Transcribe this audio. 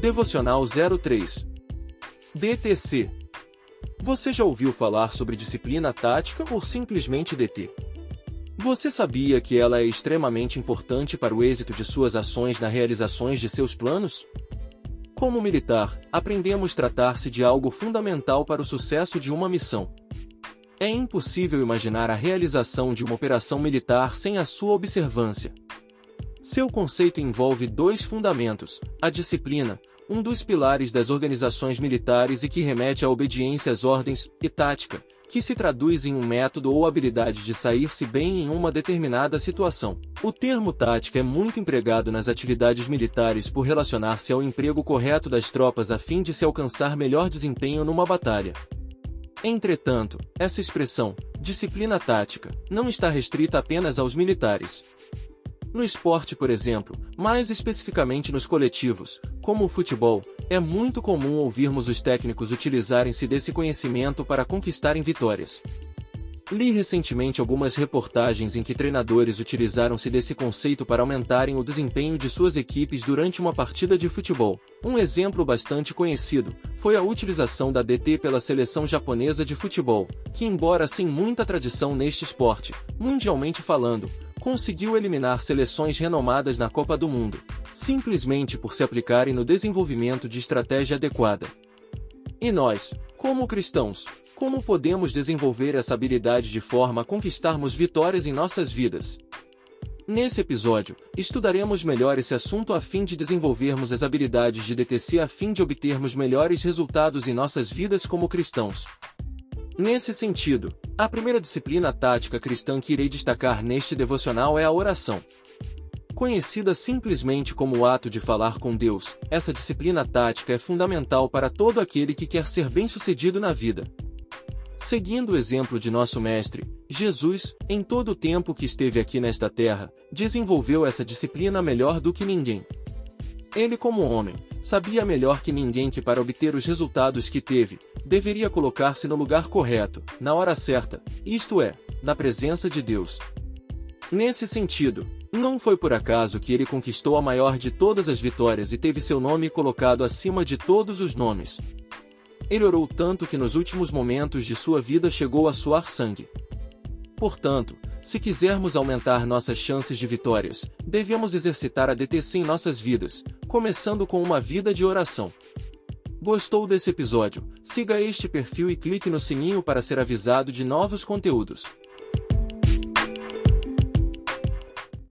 Devocional 03 DTC Você já ouviu falar sobre disciplina tática ou simplesmente DT? Você sabia que ela é extremamente importante para o êxito de suas ações na realização de seus planos? Como militar, aprendemos tratar-se de algo fundamental para o sucesso de uma missão. É impossível imaginar a realização de uma operação militar sem a sua observância. Seu conceito envolve dois fundamentos: a disciplina, um dos pilares das organizações militares e que remete à obediência às ordens, e tática, que se traduz em um método ou habilidade de sair-se bem em uma determinada situação. O termo tática é muito empregado nas atividades militares por relacionar-se ao emprego correto das tropas a fim de se alcançar melhor desempenho numa batalha. Entretanto, essa expressão, disciplina tática, não está restrita apenas aos militares. No esporte, por exemplo, mais especificamente nos coletivos, como o futebol, é muito comum ouvirmos os técnicos utilizarem-se desse conhecimento para conquistarem vitórias. Li recentemente algumas reportagens em que treinadores utilizaram-se desse conceito para aumentarem o desempenho de suas equipes durante uma partida de futebol. Um exemplo bastante conhecido foi a utilização da DT pela seleção japonesa de futebol, que, embora sem muita tradição neste esporte, mundialmente falando, conseguiu eliminar seleções renomadas na Copa do Mundo, simplesmente por se aplicarem no desenvolvimento de estratégia adequada. E nós, como cristãos, como podemos desenvolver essa habilidade de forma a conquistarmos vitórias em nossas vidas? Nesse episódio, estudaremos melhor esse assunto a fim de desenvolvermos as habilidades de DTC a fim de obtermos melhores resultados em nossas vidas como cristãos. Nesse sentido, a primeira disciplina tática cristã que irei destacar neste devocional é a oração. Conhecida simplesmente como o ato de falar com Deus, essa disciplina tática é fundamental para todo aquele que quer ser bem-sucedido na vida. Seguindo o exemplo de nosso Mestre, Jesus, em todo o tempo que esteve aqui nesta terra, desenvolveu essa disciplina melhor do que ninguém. Ele, como homem, sabia melhor que ninguém que para obter os resultados que teve, deveria colocar-se no lugar correto, na hora certa, isto é, na presença de Deus. Nesse sentido, não foi por acaso que ele conquistou a maior de todas as vitórias e teve seu nome colocado acima de todos os nomes. Ele orou tanto que nos últimos momentos de sua vida chegou a suar sangue. Portanto, se quisermos aumentar nossas chances de vitórias, devemos exercitar a DTC em nossas vidas, começando com uma vida de oração. Gostou desse episódio? Siga este perfil e clique no sininho para ser avisado de novos conteúdos.